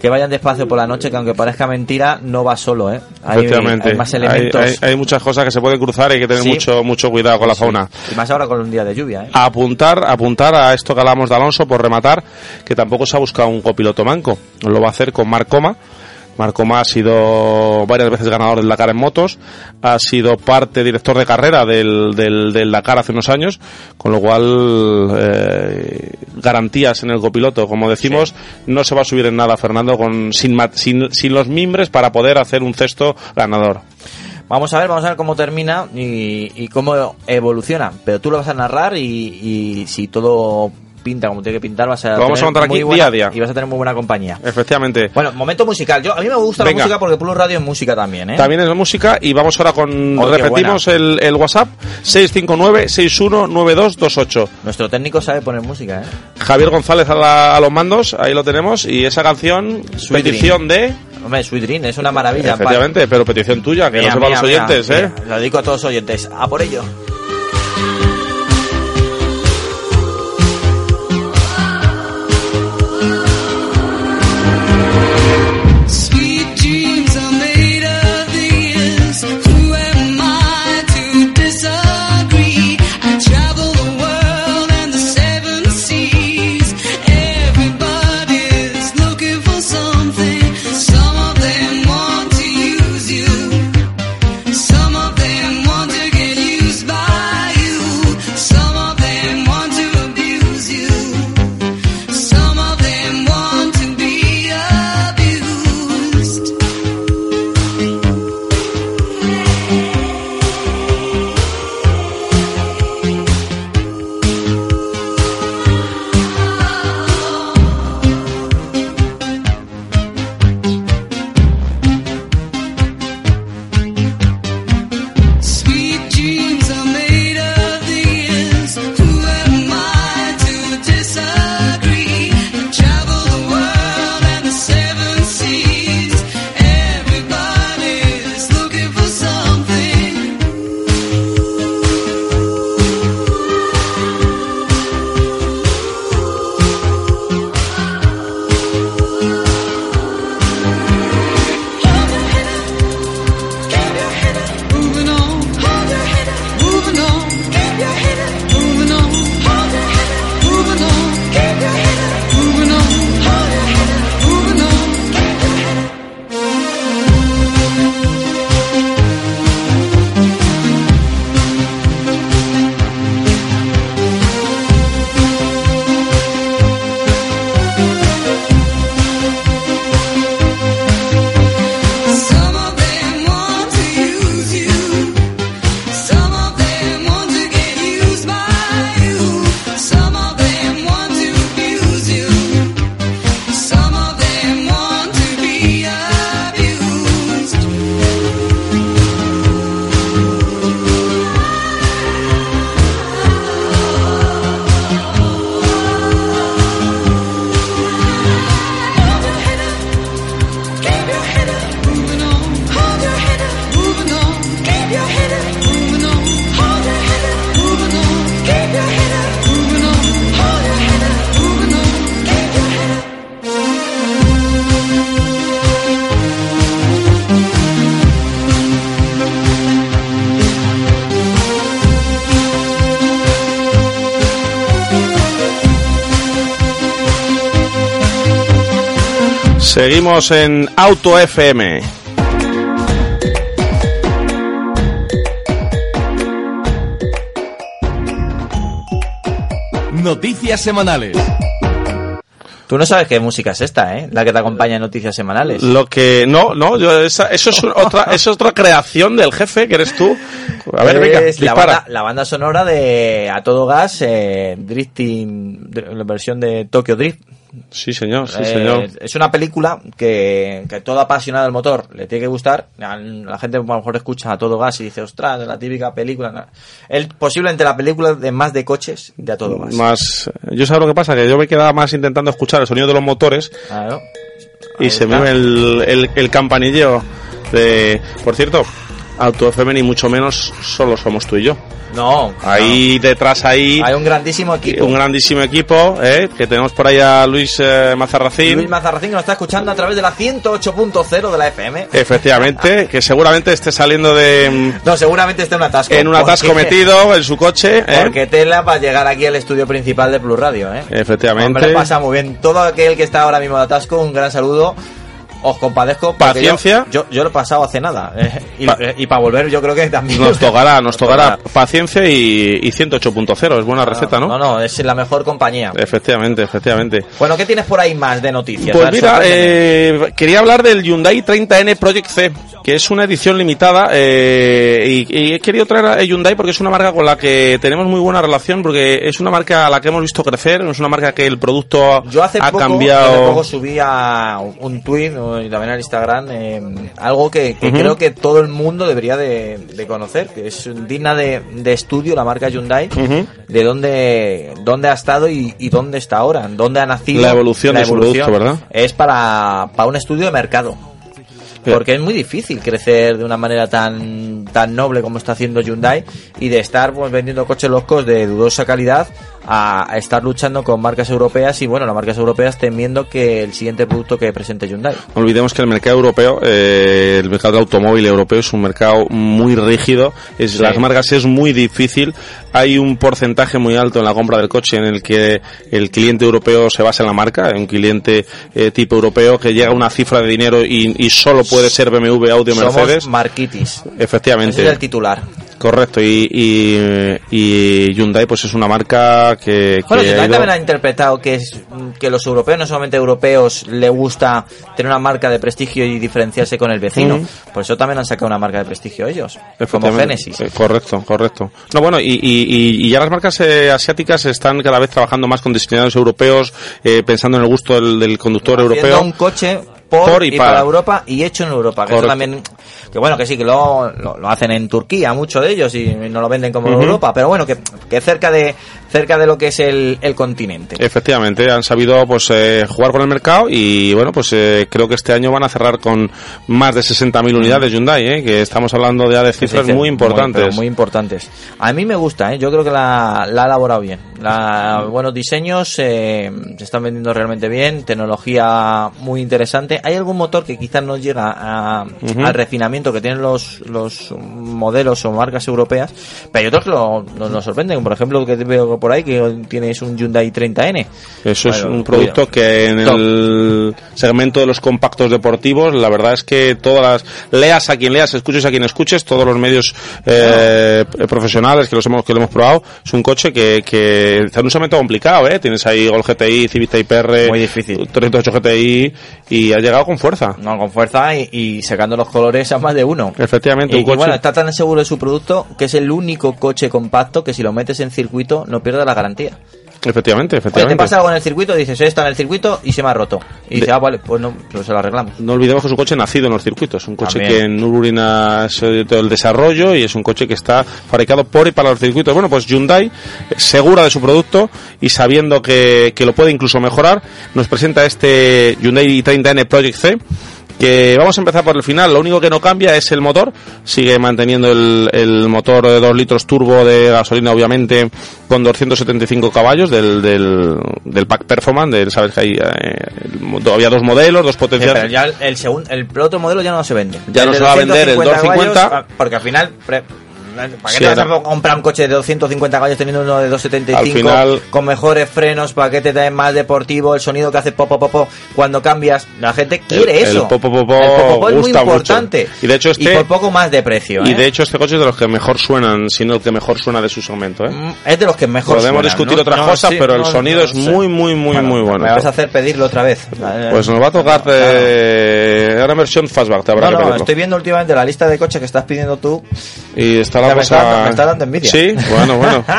que vayan despacio por la noche, que aunque parezca mentira, no va solo, ¿eh? Hay, Efectivamente. hay más elementos. hay- hay muchas cosas que se pueden cruzar y hay que tener Sí. mucho, mucho cuidado con la fauna. Y más ahora con un día de lluvia, ¿eh? apuntar, apuntar a esto que hablamos de Alonso por rematar, que tampoco se ha buscado un copiloto manco. Lo va a hacer con Marcoma. Marcoma ha sido varias veces ganador del Dakar en motos, ha sido parte director de carrera del, del, del Dakar hace unos años, con lo cual eh, garantías en el copiloto. Como decimos, no se va a subir en nada Fernando con sin, sin, sin los mimbres para poder hacer un cesto ganador. Vamos a ver, vamos a ver cómo termina y, y cómo evoluciona. Pero tú lo vas a narrar y, y si todo pinta como tiene que pintar, vas a Lo vamos a contar aquí buena- día a día. Y vas a tener muy buena compañía. Efectivamente. Bueno, momento musical. Yo, a mí me gusta Venga. la música porque Plus Radio es música también, ¿eh? También es música y vamos ahora con Oh, repetimos el, el WhatsApp 659-619228. Nuestro técnico sabe poner música, ¿eh? Javier González a, la- a los mandos, ahí lo tenemos y esa canción Sweet petición de Hombre, Sweet Dream es una maravilla. efectivamente, pero petición tuya que Mira, no sepan los mira, oyentes, ¿eh? mira, lo dedico a todos los oyentes. A por ello. Seguimos en Auto FM. Noticias semanales. Tú no sabes qué música es esta, ¿eh? La que te acompaña en noticias semanales. Lo que no, no, yo esa- eso es un- otra, eso es otra creación del jefe que eres tú. A ver, venga, la dispara. banda, la banda sonora de A Todo Gas, eh, Drifting, dr- la versión de Tokyo Drift. Sí, señor, sí, Eh, señor. Es una película que, que todo apasionado del motor le tiene que gustar. La gente a lo mejor escucha a todo gas y dice, ostras, la típica película. El, posiblemente la película de más de coches de a todo gas. Más, yo sabes lo que pasa, que yo me quedaba más intentando escuchar el sonido de los motores Claro. y se ve el, el, el campanilleo de... Por cierto, Auto FM ni mucho menos solo somos tú y yo. No, Ahí detrás ahí hay un grandísimo equipo. un grandísimo equipo, ¿eh? que tenemos por ahí a Luis eh, Mazarracín. Luis Mazarracín que nos está escuchando a través de la 108.0 de la FM. Efectivamente, que seguramente esté saliendo de No, seguramente está en un atasco. en un atasco Porque- metido en su coche. ¿eh? Porque tela para llegar aquí al estudio principal de Plus Radio, ¿eh? Efectivamente. Hombre, pasa muy bien. Todo aquel que está ahora mismo de atasco, un gran saludo. Os compadezco. Paciencia. Yo, yo, yo lo he pasado hace nada. eh, y, Pa- y para volver, yo creo que también. Nos tocará, nos tocará paciencia y, y 108.0 es buena receta, ¿no? No, no, es la mejor compañía. Efectivamente, efectivamente. Bueno, ¿qué tienes por ahí más de noticias? Pues mira, eh, quería hablar del Hyundai 30N Project C, que es una edición limitada eh, y, y he querido traer a Hyundai porque es una marca con la que tenemos muy buena relación porque es una marca a la que hemos visto crecer, es una marca que el producto Yo hace ha poco, cambiado. hace poco subí a un tweet y también al Instagram eh, algo que, creo que todo el mundo debería de, de conocer, que es digna de, de estudio la marca Hyundai, de dónde, dónde ha estado y, y dónde está ahora, dónde ha nacido. La evolución de su producto, ¿verdad? Es para, para un estudio de mercado. Porque es muy difícil crecer de una manera tan tan noble como está haciendo Hyundai y de estar pues vendiendo coches locos de dudosa calidad a, a estar luchando con marcas europeas y bueno, las marcas europeas temiendo que el siguiente producto que presente Hyundai. No olvidemos que el mercado europeo, eh, el mercado del automóvil europeo es un mercado muy rígido. Es, Sí. Las marcas es muy difícil. Hay un porcentaje muy alto en la compra del coche en el que el cliente europeo se basa en la marca, un cliente eh, tipo europeo que llega a una cifra de dinero y, y solo puede ser BMW, Audi Somos Mercedes. marquitis. Efectivamente. Ese es el titular. Correcto. Y, y, y Hyundai pues es una marca que... Bueno, que Hyundai ha ido- también ha interpretado que es que los europeos, no solamente europeos, le gusta tener una marca de prestigio y diferenciarse con el vecino. Por eso también han sacado una marca de prestigio ellos, como. Genesis. Eh, correcto, correcto. No, bueno, y, y, y- y ya las marcas eh, asiáticas están cada vez trabajando más con diseñadores europeos, eh, pensando en el gusto del, del conductor Haciendo europeo. un coche por, Por y y, para. para. Europa y hecho en Europa. Que eso también, que bueno, que sí, que lo, lo, lo hacen en Turquía, muchos de ellos, y no lo venden como Ujú. Europa, pero bueno, que, que cerca de cerca de lo que es el, el continente. Efectivamente, han sabido pues eh, jugar con el mercado y bueno, pues eh, creo que este año van a cerrar con más de 60.000 unidades Hyundai, eh, que estamos hablando ya de cifras Sí, sí, muy importantes. muy importantes. A mí me gusta, ¿eh? yo creo que la, la ha elaborado bien. La, buenos diseños, eh, se están vendiendo realmente bien, tecnología muy interesante. Hay algún motor que quizás no llega a- al refinamiento que tienen los, los modelos o marcas europeas, pero hay otros que lo, lo- nos sorprenden. Por ejemplo, que veo por ahí que tienes un Hyundai 30N. Eso es un producto cuidado. que en Top. el segmento de los compactos deportivos, la verdad es que todas las, leas a quien leas, escuches a quien escuches, todos los medios eh, profesionales que los hemos, que lo hemos probado, es un coche que, que está en un segmento complicado, eh. Tienes ahí Gol GTI, Civic Type R, Muy difícil. 308 GTI y ha llegado con fuerza. No, con fuerza y, y sacando los colores a más de uno. Efectivamente, Y, un y coche. bueno, está tan seguro de su producto que es el único coche compacto que si lo metes en circuito no pierde la garantía. Efectivamente, Oye, te efectivamente. pasa algo en el circuito, dices, está en el circuito y se me ha roto. Y dices, De- ah, vale, pues no, pues se lo arreglamos. No olvidemos que es un coche nacido en los circuitos, un coche También. que en Nürburgring sido todo el desarrollo y es un coche que está fabricado por y para los circuitos. Bueno, pues Hyundai, eh, segura de su producto y sabiendo que, que lo puede incluso mejorar, nos presenta este Hyundai 30N Project C. Que vamos a empezar por el final. Lo único que no cambia es el motor. Sigue manteniendo el, el motor de 2 litros turbo de gasolina, obviamente, con 275 caballos del, del, del pack performance. Del, Sabes que hay eh, todavía dos modelos, dos Sí, potenciales. pero ya el, el segun- el otro modelo ya no se vende. Ya no se va a vender el 250 250. caballos, ah, porque al final... ¿Para qué Sí, te vas a comprar un coche de 250 caballos teniendo uno de 275 Al final- con mejores frenos para te más deportivo, el sonido que hace popo popo cuando cambias? La gente quiere El- el eso. popo, popo El popo, popo es muy gusta mucho. importante. Y de hecho este- por poco más de precio. Y ¿eh? de hecho este coche es de los que mejor suenan, si no el que mejor suena de su segmento. ¿eh? Mm, es de los que mejor Podemos discutir ¿no? otras No, cosas, sí, pero el no, sonido no es muy, muy, muy, muy bueno. Me vas a hacer pedirlo otra vez. Pues nos va a tocar eh, ahora versión fastback, te habrá que estoy viendo últimamente la lista de coches que estás pidiendo tú. Y está la Me está me está dando envidia. Sí, bueno, bueno.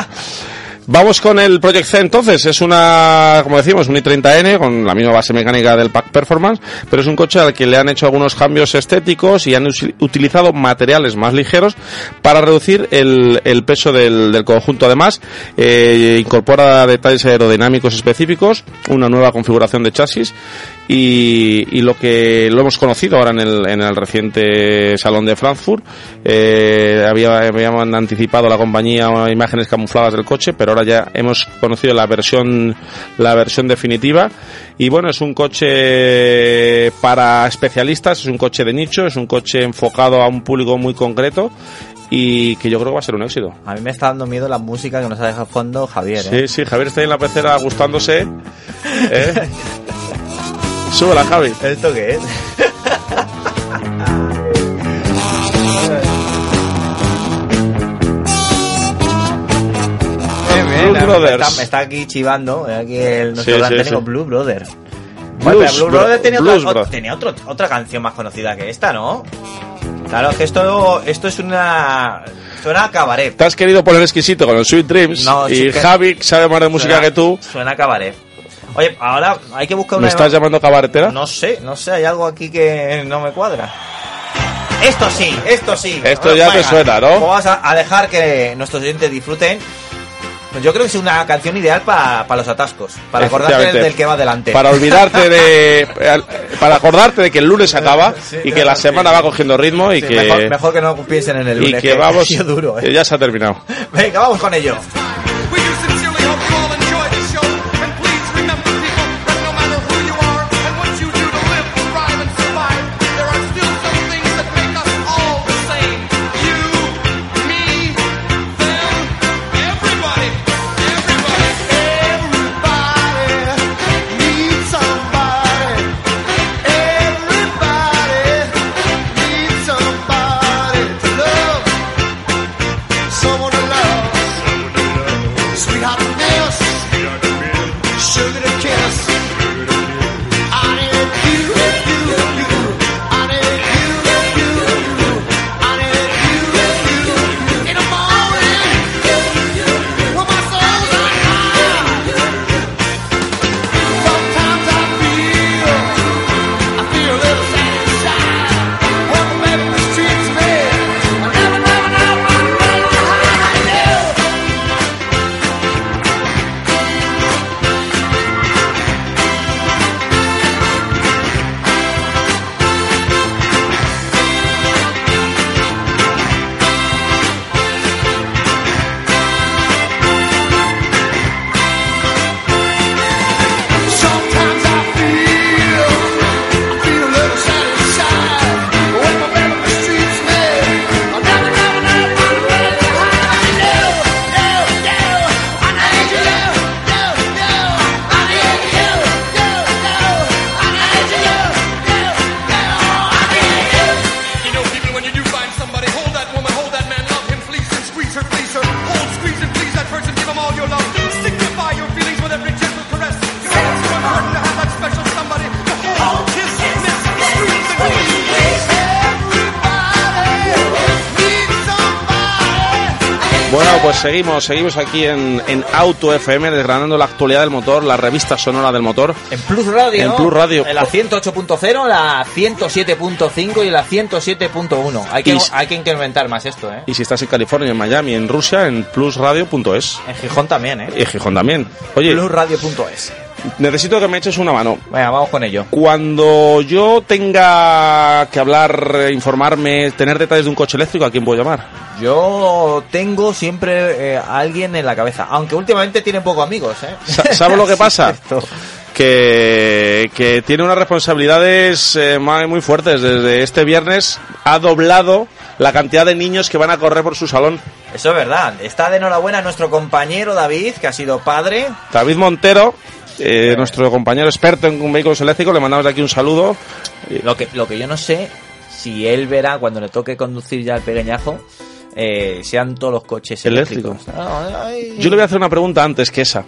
Vamos con el Project C entonces, es una, como decimos, un i30N con la misma base mecánica del Pack Performance, pero es un coche al que le han hecho algunos cambios estéticos y han utilizado materiales más ligeros para reducir el, el peso del, del conjunto. Además, eh, incorpora detalles aerodinámicos específicos, una nueva configuración de chasis y, y lo que lo hemos conocido ahora en el, en el reciente salón de Frankfurt eh, había, habían anticipado la compañía imágenes camufladas del coche pero ahora ya hemos conocido la versión la versión definitiva y bueno es un coche para especialistas es un coche de nicho es un coche enfocado a un público muy concreto y que yo creo que va a ser un éxito A mí me está dando miedo la música que nos ha dejado de fondo Javier, ¿eh? Sí, sí, Javier está ahí en la pecera gustándose. ¿eh? Súbela, Javi. ¿Esto qué es? Blue Brothers. Está, está aquí chivando, eh, aquí el, nuestro Sí, gran sí, sí. Blue Brother. Blues Bueno, Blue Bro- Brother tenía, Blues otra, Bro- tenía otro- otra canción más conocida que esta, ¿no? Claro, que esto, esto es una... Suena a cabaret. Te has querido poner exquisito con el Sweet Dreams No, y que- Javi sabe más de música Suena- que tú. Suena a cabaret. Oye, ahora hay que buscar ¿Me una... estás llamando cabaretera? No sé, no sé, hay algo aquí que no me cuadra. Esto sí, esto sí. Esto ya te suena, ¿no? Pues Vamos a, dejar que nuestros oyentes disfruten. Yo creo que es una canción ideal para los atascos, para acordarte del, que va delante. Para olvidarte de. Para acordarte de que el lunes acaba Sí, y que la semana va cogiendo ritmo y Sí, que. mejor, mejor que no piensen en el y lunes, que vamos. duro, ¿eh? que Ya se ha terminado. Venga, vamos con ello. Pues seguimos, seguimos aquí en, en Auto FM, desgranando la actualidad del motor, la revista sonora del motor. En Plus Radio. En Plus Radio. En la 108.0, la 107.5 y la 107.1. Hay que, Y- hay que incrementar más esto, ¿eh? Y si estás en California, en Miami, en Rusia, en plusradio.es. En Gijón también, ¿eh? Y en Gijón también. Oye, Plusradio.es. necesito que me eches una mano. Venga, vamos con ello. Cuando yo tenga que hablar, informarme, tener detalles de un coche eléctrico, ¿a quién puedo llamar? Yo tengo siempre eh, a alguien en la cabeza, aunque últimamente tiene pocos amigos, ¿eh? Sa- ¿Sabes lo que pasa? Que, que tiene unas responsabilidades eh, muy fuertes. Desde este viernes ha doblado la cantidad de niños que van a correr por su salón. Eso es verdad. Está de enhorabuena nuestro compañero David, que ha sido padre. David Montero, eh, nuestro compañero experto en vehículos eléctricos, le mandamos de aquí un saludo. Lo que, lo que yo no sé, si él verá cuando le toque conducir ya el pequeñazo, eh, sean todos los coches Eléctricos. Ah. Yo le voy a hacer una pregunta antes que esa.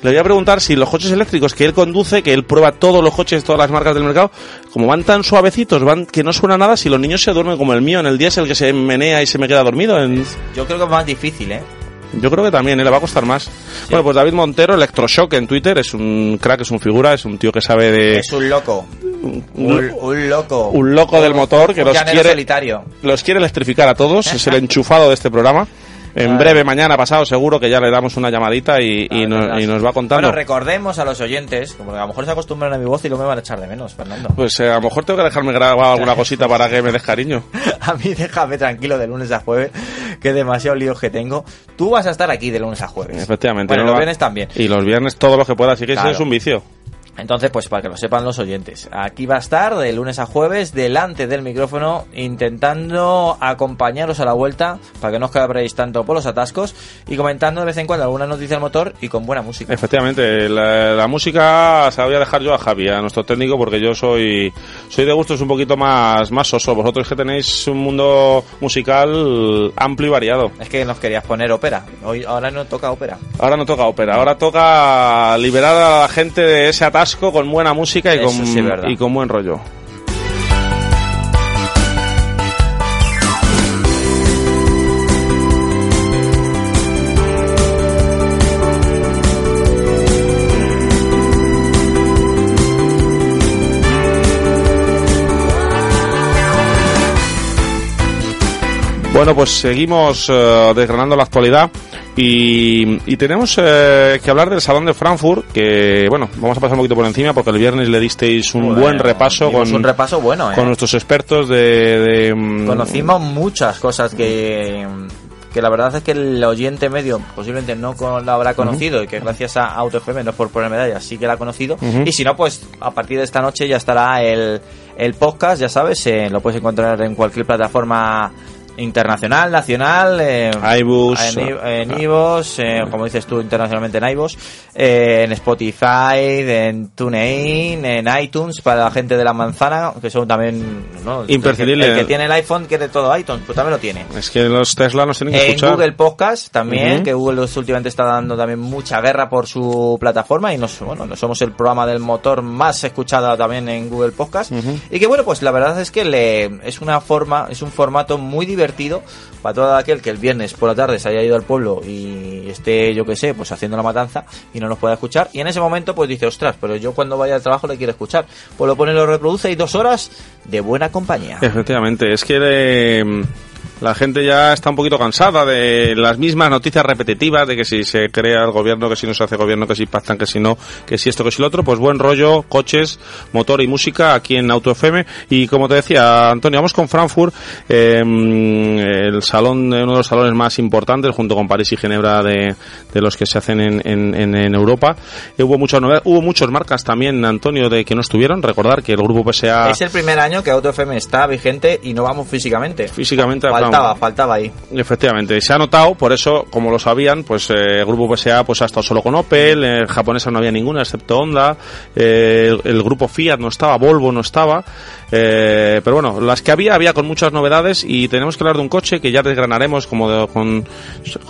Le voy a preguntar si los coches eléctricos que él conduce, que él prueba todos los coches, todas las marcas del mercado, como van tan suavecitos, van que no suena nada, si los niños se duermen como el mío en el diésel que se menea y se me queda dormido. en- Yo creo que es más difícil, ¿eh? Yo creo que también, ¿eh? le va a costar más. Bueno, pues David Montero, Electroshock en Twitter, es un crack, es un figura, es un tío que sabe de... Es un loco. un- Un, un loco. un loco del motor que los quiere, solitario. los quiere electrificar a todos, es el enchufado de este programa. En Vale. breve, mañana pasado, seguro que ya le damos una llamadita y, y nos, verdad. y nos va contando. Bueno, recordemos a los oyentes, como que a lo mejor se acostumbran a mi voz y lo me van a echar de menos, Fernando. Pues eh, a lo mejor tengo que dejarme grabado alguna cosita para que me des cariño. A mí déjame tranquilo de lunes a jueves, que demasiado líos que tengo. Tú vas a estar aquí de lunes a jueves. Efectivamente. Bueno, ¿no? los viernes también. Y los viernes todo lo que pueda, así que Claro. es un vicio. Entonces, pues para que lo sepan los oyentes, aquí va a estar de lunes a jueves delante del micrófono intentando acompañaros a la vuelta para que no os cabréis tanto por los atascos y comentando de vez en cuando alguna noticia del motor y con buena música. Efectivamente, la, la música se la voy a dejar yo a Javi, a nuestro técnico, porque yo soy soy de gustos un poquito más, más soso. Vosotros que tenéis un mundo musical amplio y variado. Es que nos querías poner ópera. Hoy ahora no toca ópera. Ahora no toca ópera, ahora toca liberar a la gente de ese atasco con buena música y, Eso con, sí es verdad. y con buen rollo. Bueno, pues seguimos eh, desgranando la actualidad y, y tenemos eh, que hablar del Salón de Frankfurt, que bueno, vamos a pasar un poquito por encima porque el viernes le disteis un Bueno, buen repaso con, un repaso bueno, ¿eh? con nuestros expertos de... de, mm, Conocimos muchas cosas que, que la verdad es que el oyente medio posiblemente no con- la habrá conocido y que gracias a Auto FM, no es por poner medallas, sí que la ha conocido. Y si no, pues a partir de esta noche ya estará el, el podcast, ya sabes, eh, lo puedes encontrar en cualquier plataforma internacional, nacional, eh, iBus. en, en iVoox, eh, como dices tú internacionalmente en iVoox, eh, en Spotify, en TuneIn, en iTunes para la gente de la manzana, que son también ¿no? Imprescindible. El que, el que tiene el iPhone quiere todo iTunes, pues también lo tiene. Es que los Tesla nos tienen que En escuchar. Google Podcast también, que Google últimamente está dando también mucha guerra por su plataforma y nos, bueno, no somos el programa del motor más escuchado también en Google Podcast. Y que bueno, pues la verdad es que le, es una forma, es un formato muy divertido para todo aquel que el viernes por la tarde se haya ido al pueblo y esté, yo que sé, pues haciendo la matanza y no nos pueda escuchar. Y en ese momento pues dice, ostras, pero yo cuando vaya al trabajo le quiero escuchar. Pues lo pone, lo reproduce y dos horas de buena compañía. Efectivamente, es que eh, la gente ya está un poquito cansada de las mismas noticias repetitivas, de que si se crea el gobierno, que si no se hace gobierno, que si pactan, que si no, que si esto, que si lo otro, pues buen rollo, coches, motor y música aquí en Auto FM. Y como te decía, Antonio, vamos con Frankfurt, eh, el salón, uno de los salones más importantes, junto con París y Ginebra, de, de los que se hacen en, en, en- Europa. Eh, hubo muchas novedades, hubo muchas marcas también, Antonio, de que no estuvieron. Recordar que el grupo PSA Es el primer año que Auto FM está vigente y no vamos físicamente. físicamente Faltaba, faltaba ahí. Efectivamente, se ha notado, por eso, como lo sabían, pues eh, el grupo PSA pues ha estado solo con Opel, en japonesa no había ninguna excepto Honda, eh, el, el grupo Fiat no estaba, Volvo no estaba, eh, pero bueno, las que había, había con muchas novedades y tenemos que hablar de un coche que ya desgranaremos como de- con,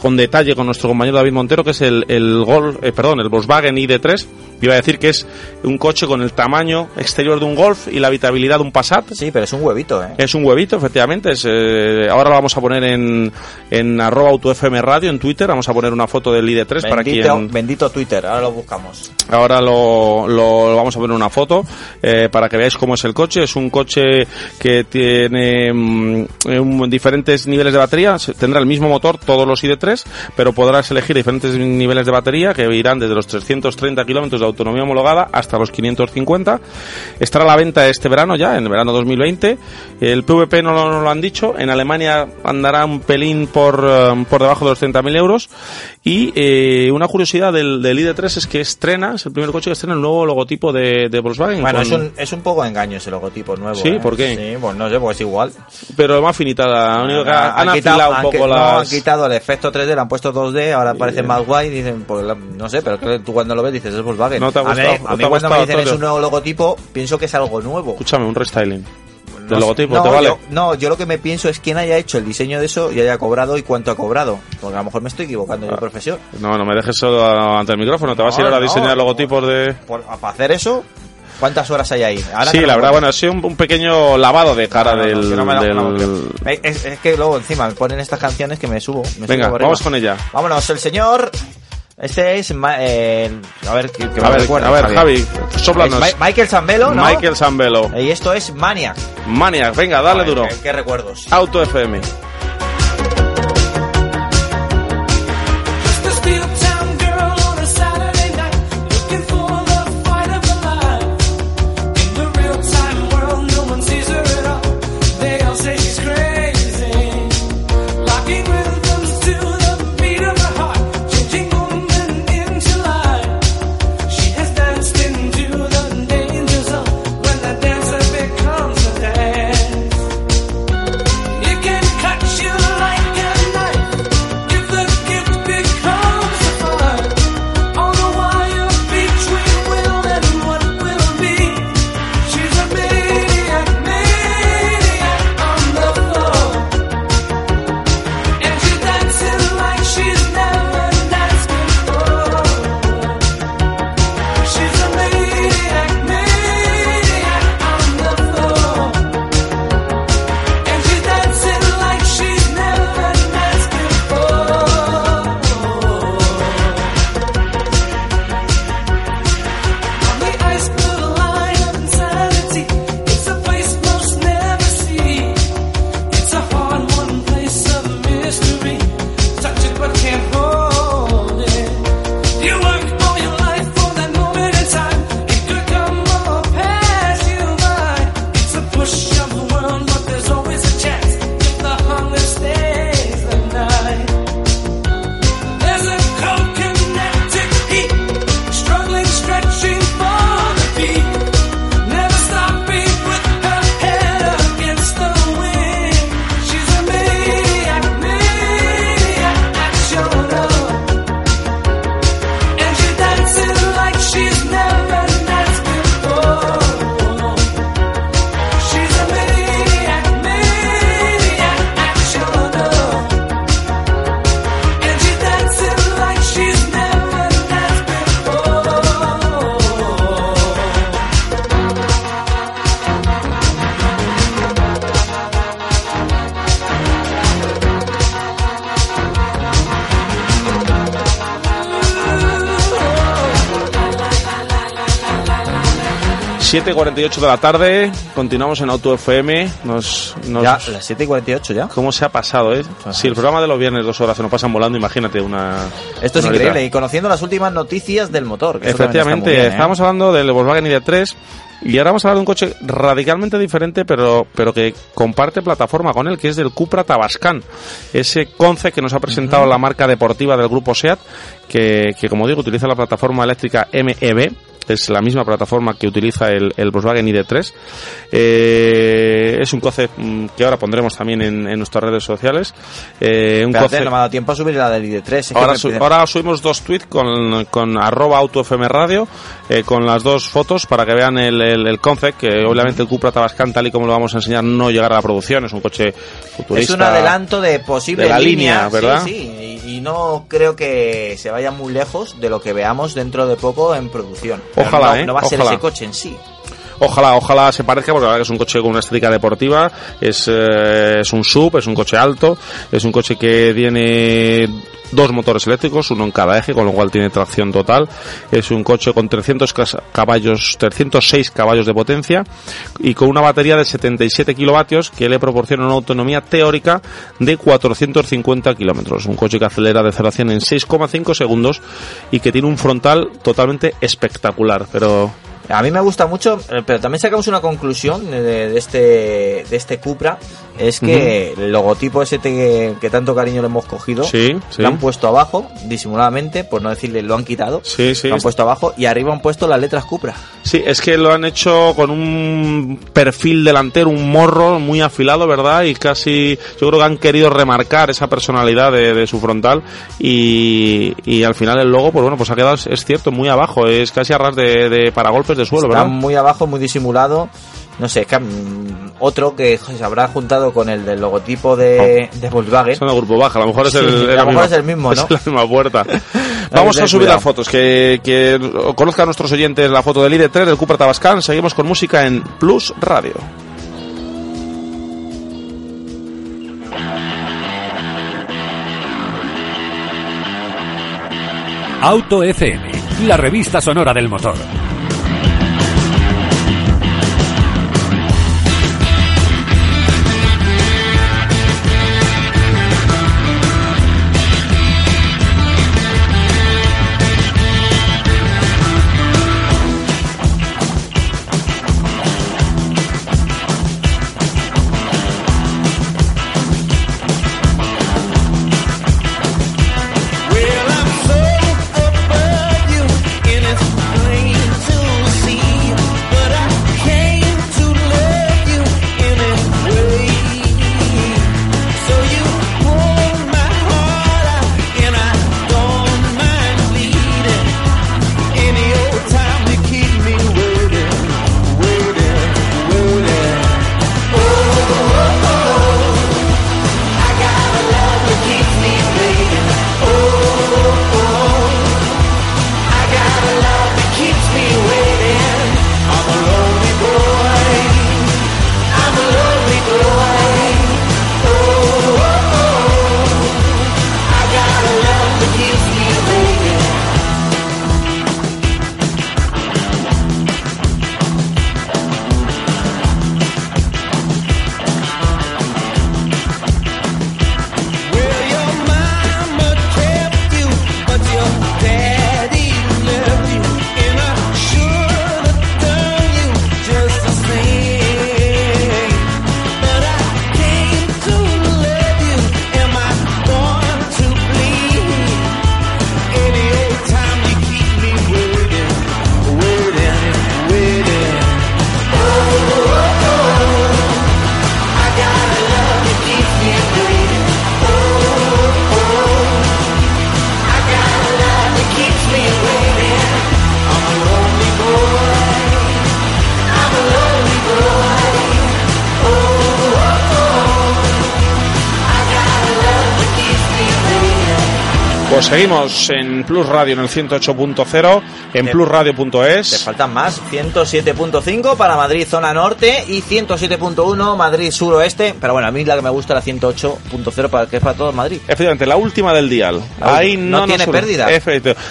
con detalle con nuestro compañero David Montero, que es el, el Golf, eh, perdón, el Volkswagen ID3, iba a decir que es un coche con el tamaño exterior de un Golf y la habitabilidad de un Passat, Sí, pero es un huevito, ¿eh? es un huevito, efectivamente. Es, eh, ahora lo vamos a poner en, en arroba autofm radio en Twitter. Vamos a poner una foto del ID3 para Bendito, quien... bendito Twitter, ahora lo buscamos. Ahora lo, lo vamos a poner una foto eh, para que veáis cómo es el coche. Es un coche que tiene un- diferentes niveles de batería. Tendrá el mismo motor todos los ID3, pero podrás elegir diferentes niveles de batería que irán desde los 330 kilómetros de autonomía homologada hasta los 550. Estará a la venta este verano ya, en el verano 2020. El PVP no lo, no lo han dicho. En Alemania andará un pelín por, eh, por debajo de los 30.000 euros. Y eh, una curiosidad del, del ID3 es que estrena, es el primer coche que estrena el nuevo logotipo de, de Volkswagen. Bueno, con- es un, es un poco engaño ese logotipo nuevo. ¿Sí? ¿eh? ¿Por qué? Sí, pues no sé, pues es igual. Pero más finita, la único que han, quitado- un han poco qui- no, han quitado el efecto 3D, le han puesto 2D, ahora parece más guay. Dicen, pues, la- no sé, pero que tú cuando lo ves dices, es Volkswagen. No te ha a mí, gustado, a mí te cuando me dicen es un nuevo logotipo, pienso que es algo nuevo. Escúchame, un restyling. No Del logotipo, no, ¿te vale? Yo, no, yo lo que me pienso es quién haya hecho el diseño de eso y haya cobrado y cuánto ha cobrado. Porque a lo mejor me estoy equivocando Ah. yo, profesión. No, no me dejes solo ante el micrófono. Te vas a ir ahora a diseñar logotipos de... Por- para hacer eso, ¿cuántas horas hay ahí? Ahora sí, la verdad, bueno, ha sido un, un pequeño lavado de cara No, del... no me lo- del- me creo. Es, es que luego encima ponen estas canciones que me subo. me Venga, subo vamos arriba. con ella. Vámonos, el señor. Este es. Eh, a ver, que, que A ver, recuerde, a ver. Javi, soplanos. Michael Zambelo, ¿no? Michael Zambelo. Y esto es Maniac. Maniac, venga, dale Joder, duro. Qué, qué recuerdos. Auto FM. 7.48 de la tarde, continuamos en Auto FM. Nos, nos- Ya, las 7 y 48 ya. ¿Cómo se ha pasado, eh? Si el programa de los viernes dos horas se nos pasan volando, imagínate una. Esto es una increíble. Y conociendo las últimas noticias del motor. Que Efectivamente, bien, ¿eh? estábamos hablando del Volkswagen ID3 y ahora vamos a hablar de un coche radicalmente diferente, pero, pero que comparte plataforma con él, que es del Cupra Tabascan. Ese concept que nos ha presentado la marca deportiva del grupo SEAT, que, que como digo, utiliza la plataforma eléctrica MEB. Es la misma plataforma que utiliza el, el Volkswagen ID3. Eh, es un concept mm, que ahora pondremos también en, en nuestras redes sociales. Eh, un Espérate, concept- no me ha dado tiempo a subir la del ID3. es que Ahora, su- ahora subimos dos tweets con, con arroba autofm radio, eh, con las dos fotos para que vean el, el, el concept, que obviamente el Cupra Tabascan, tal y como lo vamos a enseñar, no llegará a la producción, es un coche futurista. Es un adelanto de posible de la línea, línea, ¿verdad? Sí, sí, y, no creo que se vaya muy lejos de lo que veamos dentro de poco en producción. Ojalá, no, ¿eh? no va a ser Ojalá. ese coche en sí. Ojalá, ojalá se parezca, porque la verdad que es un coche con una estética deportiva, es, eh, es un sub, es un coche alto, es un coche que tiene dos motores eléctricos, uno en cada eje, con lo cual tiene tracción total. Es un coche con 300 cas- caballos, 306 caballos de potencia y con una batería de 77 kilovatios que le proporciona una autonomía teórica de 450 kilómetros. Un coche que acelera de 0 a 100 en 6,5 segundos y que tiene un frontal totalmente espectacular, pero A mí me gusta mucho, eh, pero también sacamos una conclusión de, de este de este Cupra, es que el logotipo ese que, que tanto cariño le hemos cogido, Sí, sí. lo han puesto abajo, disimuladamente, por no decirle lo han quitado, Sí, sí. lo han puesto abajo y arriba han puesto las letras Cupra. Sí, es que lo han hecho con un perfil delantero, un morro muy afilado, ¿verdad? Y casi, yo creo que han querido remarcar esa personalidad de, de su frontal y, y al final el logo, pues bueno, pues ha quedado, es cierto, muy abajo, es casi a ras de, de paragolpes de suelo, Está ¿verdad? muy abajo, muy disimulado. No sé, es que, mm, otro que se habrá juntado con el del logotipo de, de Volkswagen. Son de grupo baja, a lo mejor es Sí, el, a lo mejor misma- es el mismo, ¿no? Es la misma puerta. Vamos ten a subir cuidado. las fotos, que, que conozcan nuestros oyentes la foto del ID3 del Cupra Tabascan. Seguimos con música en Plus Radio. Auto FM, la revista sonora del motor. Seguimos en Plus Radio en el 108.0, en plusradio.es. Te faltan más, 107.5 para Madrid zona norte y 107.1 Madrid suroeste, pero bueno, a mí la que me gusta es la 108.0 para que es para todo Madrid. Efectivamente, la última del dial. La Ahí no, No tiene nos- pérdida.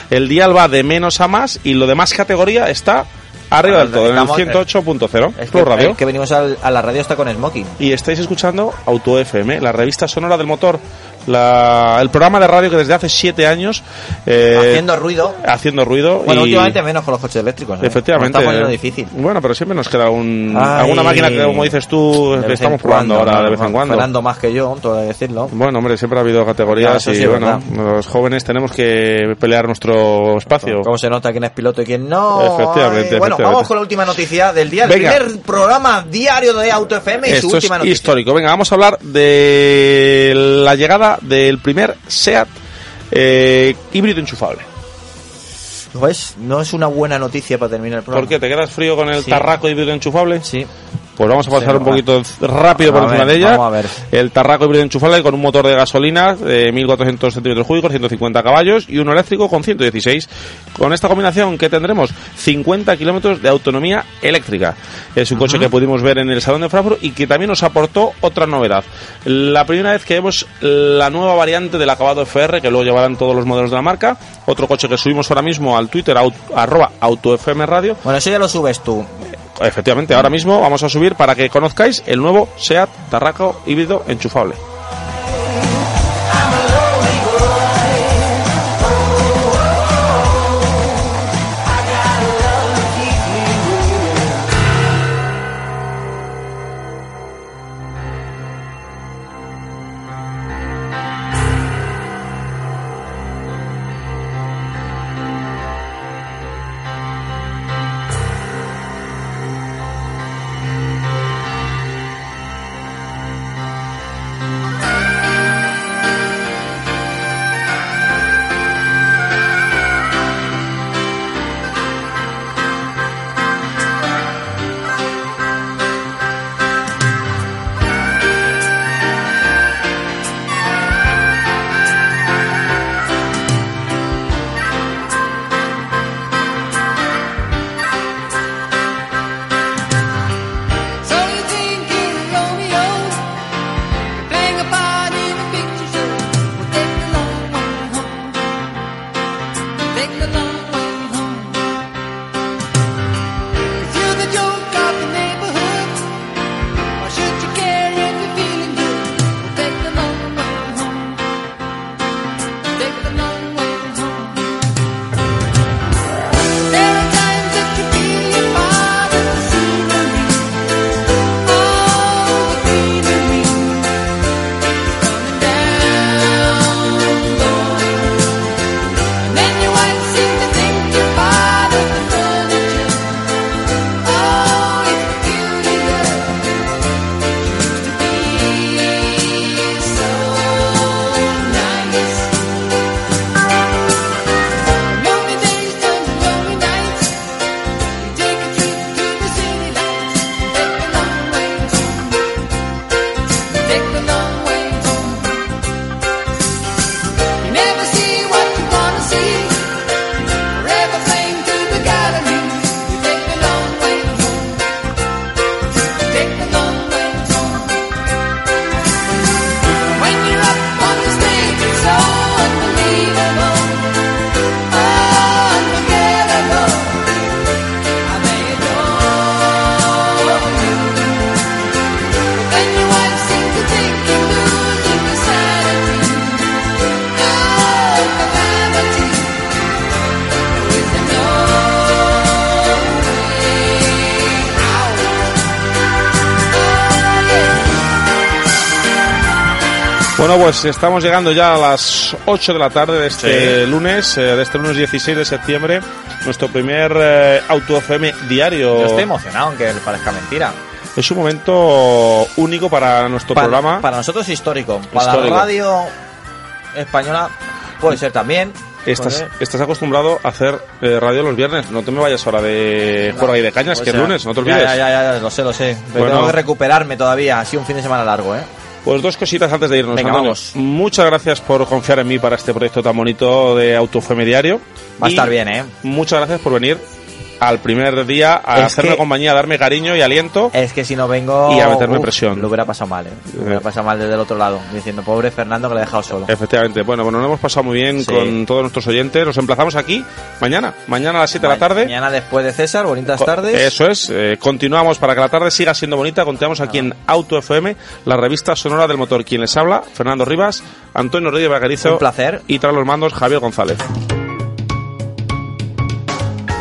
El dial va de menos a más y lo de más categoría está Arriba del todo, en el Estamos- 108.0, Es Plus que, Radio. es que venimos al- a la radio hasta con Smoking. Y estáis escuchando Auto FM, la revista sonora del motor, la- el programa de radio que desde hace siete años eh, Haciendo ruido. haciendo ruido. Bueno, y- últimamente menos con los coches eléctricos. ¿eh? Efectivamente. Está difícil. Bueno, pero siempre nos queda Ay. alguna máquina que, como dices tú, que estamos probando cuando, ahora de vez en cuando. Fernando más que yo, todo decirlo. Bueno, hombre, siempre ha habido categorías Claro, eso sí y bueno, los jóvenes tenemos que pelear nuestro espacio. ¿Cómo se nota quién es piloto y quién no? Efectivamente, Ay, Bueno, efectivamente. vamos con la última noticia del día. El Venga. primer programa diario de Auto FM y su Esto es última noticia. histórico. Venga, vamos a hablar de la llegada del primer SEAT eh, híbrido enchufable. ¿Ves? No es una buena noticia para terminar el programa. ¿Por qué? ¿Te quedas frío con el Sí. tarraco híbrido enchufable? Sí. Pues vamos a pasar Sí, un poquito rápido por encima ver, de ella. vamos a ver. El Tarraco híbrido enchufable con un motor de gasolina de 1400 centímetros cúbicos, 150 caballos y uno eléctrico con 116. Con esta combinación que tendremos 50 kilómetros de autonomía eléctrica. Es un coche que pudimos ver en el Salón de Frankfurt y que también nos aportó otra novedad. La primera vez que vemos la nueva variante del acabado FR que luego llevarán todos los modelos de la marca. Otro coche que subimos ahora mismo al Twitter, aut- arroba autofm radio. Bueno, eso ya lo subes tú. Efectivamente, ahora mismo vamos a subir para que conozcáis el nuevo SEAT Tarraco híbrido enchufable. Bueno, pues estamos llegando ya a las 8 de la tarde de este lunes, eh, de este lunes 16 de septiembre, nuestro primer eh, Auto FM diario. Yo estoy emocionado, aunque parezca mentira. Es un momento único para nuestro Para, programa. para nosotros histórico. Para Histórico. la radio española puede ser también. Estás, estás acostumbrado a hacer eh, radio los viernes. No te me vayas ahora de juega y de cañas, O que es lunes, no te ya, olvides. Ya, ya, ya, lo sé, lo sé. Pero Bueno. tengo que recuperarme todavía. Ha sido un fin de semana largo, ¿eh? Pues dos cositas antes de irnos. Venga, Antonio. vamos. Muchas gracias por confiar en mí para este proyecto tan bonito de Auto FM Diario. Va a estar bien, ¿eh? Muchas gracias por venir al primer día a Es hacerme que- compañía, a darme cariño y aliento. Es que si no vengo. Y a meterme presión. Lo hubiera pasado mal, ¿eh? Lo hubiera pasado mal desde el otro lado. Diciendo, pobre Fernando que le he dejado solo. Efectivamente, bueno, bueno, nos hemos pasado muy bien Sí. con todos nuestros oyentes. Nos emplazamos aquí mañana, mañana a las 7 de la tarde. Mañana después de César, bonitas Co- tardes. Eso es, eh, continuamos para que la tarde siga siendo bonita. Continuamos aquí en Auto FM, la revista sonora del motor. Quien les habla, Fernando Rivas, Antonio Rodríguez Bagarizo. Un placer. Y tras los mandos, Javier González.